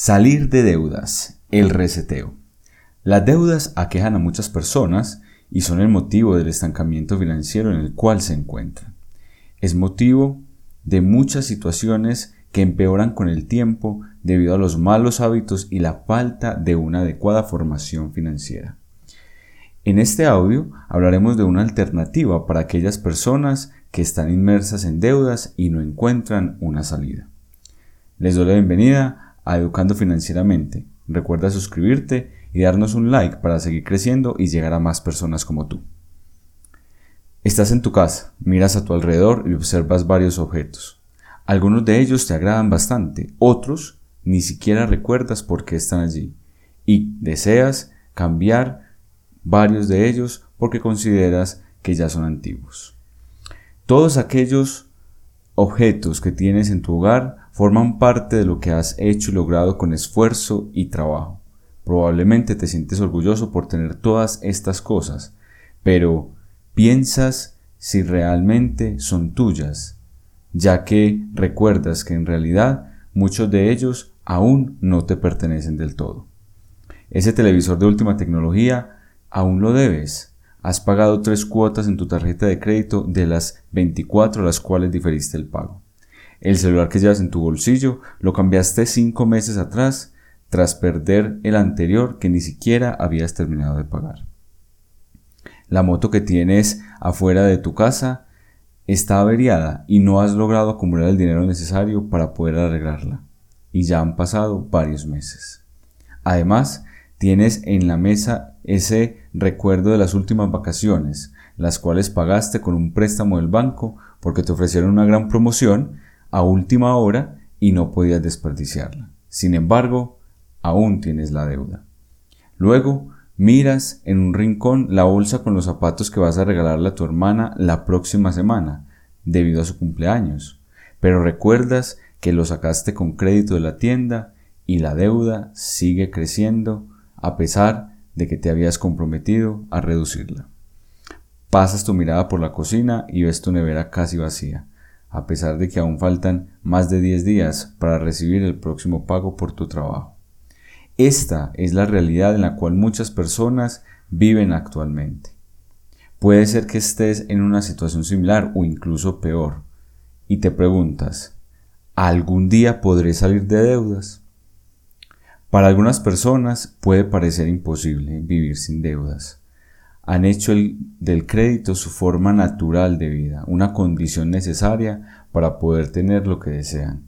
Salir de deudas, el reseteo. Las deudas aquejan a muchas personas y son el motivo del estancamiento financiero en el cual se encuentran. Es motivo de muchas situaciones que empeoran con el tiempo debido a los malos hábitos y la falta de una adecuada formación financiera. En este audio hablaremos de una alternativa para aquellas personas que están inmersas en deudas y no encuentran una salida. Les doy la bienvenida a Educando Financieramente. Recuerda suscribirte y darnos un like para seguir creciendo y llegar a más personas como tú. Estás en tu casa, miras a tu alrededor y observas varios objetos. Algunos de ellos te agradan bastante, otros ni siquiera recuerdas por qué están allí y deseas cambiar varios de ellos porque consideras que ya son antiguos. Todos aquellos objetos que tienes en tu hogar forman parte de lo que has hecho y logrado con esfuerzo y trabajo. Probablemente te sientes orgulloso por tener todas estas cosas, pero piensas si realmente son tuyas, ya que recuerdas que en realidad muchos de ellos aún no te pertenecen del todo. Ese televisor de última tecnología aún lo debes, has pagado tres cuotas en tu tarjeta de crédito de las 24 a las cuales diferiste el pago. El celular que llevas en tu bolsillo lo cambiaste cinco meses atrás tras perder el anterior que ni siquiera habías terminado de pagar. La moto que tienes afuera de tu casa está averiada y no has logrado acumular el dinero necesario para poder arreglarla. Y ya han pasado varios meses. Además, tienes en la mesa ese recuerdo de las últimas vacaciones, las cuales pagaste con un préstamo del banco porque te ofrecieron una gran promoción a última hora y no podías desperdiciarla. Sin embargo, aún tienes la deuda. Luego, miras en un rincón la bolsa con los zapatos que vas a regalarle a tu hermana la próxima semana, debido a su cumpleaños, pero recuerdas que lo sacaste con crédito de la tienda y la deuda sigue creciendo a pesar de que te habías comprometido a reducirla. Pasas tu mirada por la cocina y ves tu nevera casi vacía, a pesar de que aún faltan más de 10 días para recibir el próximo pago por tu trabajo. Esta es la realidad en la cual muchas personas viven actualmente. Puede ser que estés en una situación similar o incluso peor, y te preguntas, ¿algún día podré salir de deudas? Para algunas personas puede parecer imposible vivir sin deudas. Han hecho del crédito su forma natural de vida, una condición necesaria para poder tener lo que desean.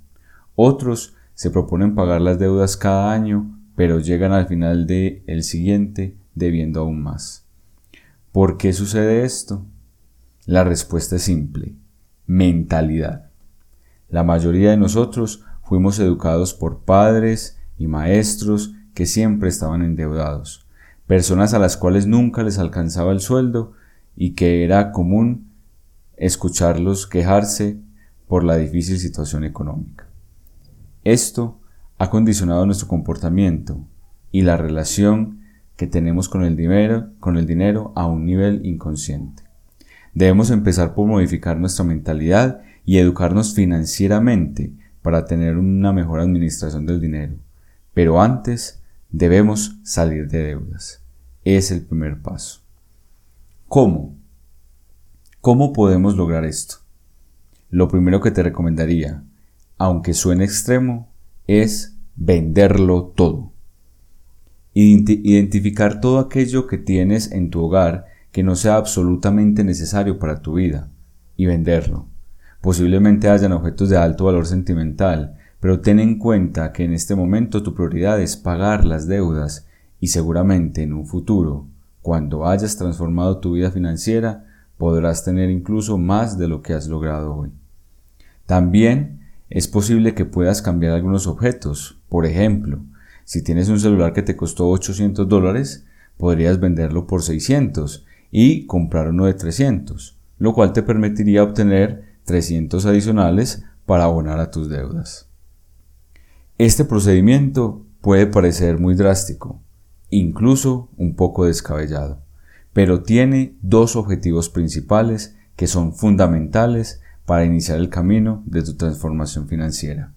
Otros se proponen pagar las deudas cada año, pero llegan al final del el siguiente debiendo aún más. ¿Por qué sucede esto? La respuesta es simple, mentalidad. La mayoría de nosotros fuimos educados por padres, y maestros que siempre estaban endeudados, personas a las cuales nunca les alcanzaba el sueldo y que era común escucharlos quejarse por la difícil situación económica. Esto ha condicionado nuestro comportamiento y la relación que tenemos con el dinero, con el dinero a un nivel inconsciente. Debemos empezar por modificar nuestra mentalidad y educarnos financieramente para tener una mejor administración del dinero. Pero antes debemos salir de deudas. Es el primer paso. ¿Cómo? ¿Cómo podemos lograr esto? Lo primero que te recomendaría, aunque suene extremo, es venderlo todo. Identificar todo aquello que tienes en tu hogar que no sea absolutamente necesario para tu vida y venderlo. Posiblemente hayan objetos de alto valor sentimental pero ten en cuenta que en este momento tu prioridad es pagar las deudas y seguramente en un futuro, cuando hayas transformado tu vida financiera, podrás tener incluso más de lo que has logrado hoy. También es posible que puedas cambiar algunos objetos. Por ejemplo, si tienes un celular que te costó 800 dólares, podrías venderlo por 600 y comprar uno de 300, lo cual te permitiría obtener 300 adicionales para abonar a tus deudas. Este procedimiento puede parecer muy drástico, incluso un poco descabellado, pero tiene dos objetivos principales que son fundamentales para iniciar el camino de tu transformación financiera.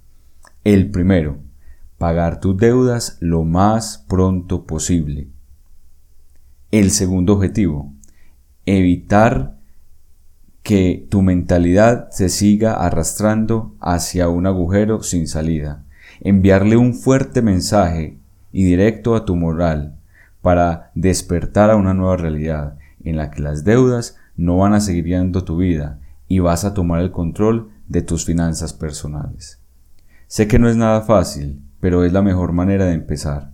El primero, pagar tus deudas lo más pronto posible. El segundo objetivo, evitar que tu mentalidad se siga arrastrando hacia un agujero sin salida. Enviarle un fuerte mensaje y directo a tu moral para despertar a una nueva realidad en la que las deudas no van a seguir guiando tu vida y vas a tomar el control de tus finanzas personales. Sé que no es nada fácil, pero es la mejor manera de empezar,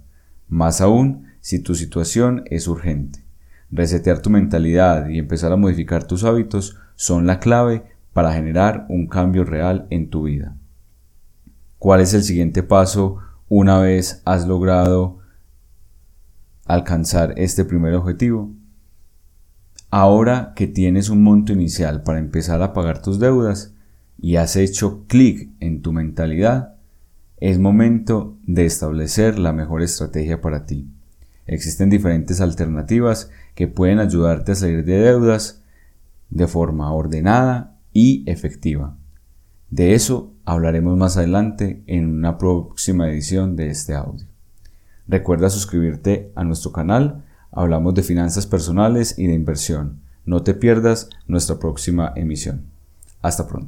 más aún si tu situación es urgente. Resetear tu mentalidad y empezar a modificar tus hábitos son la clave para generar un cambio real en tu vida. ¿Cuál es el siguiente paso una vez has logrado alcanzar este primer objetivo? Ahora que tienes un monto inicial para empezar a pagar tus deudas y has hecho clic en tu mentalidad, es momento de establecer la mejor estrategia para ti. Existen diferentes alternativas que pueden ayudarte a salir de deudas de forma ordenada y efectiva. De eso hablaremos más adelante en una próxima edición de este audio. Recuerda suscribirte a nuestro canal Hablamos de finanzas personales y de inversión. No te pierdas nuestra próxima emisión. Hasta pronto.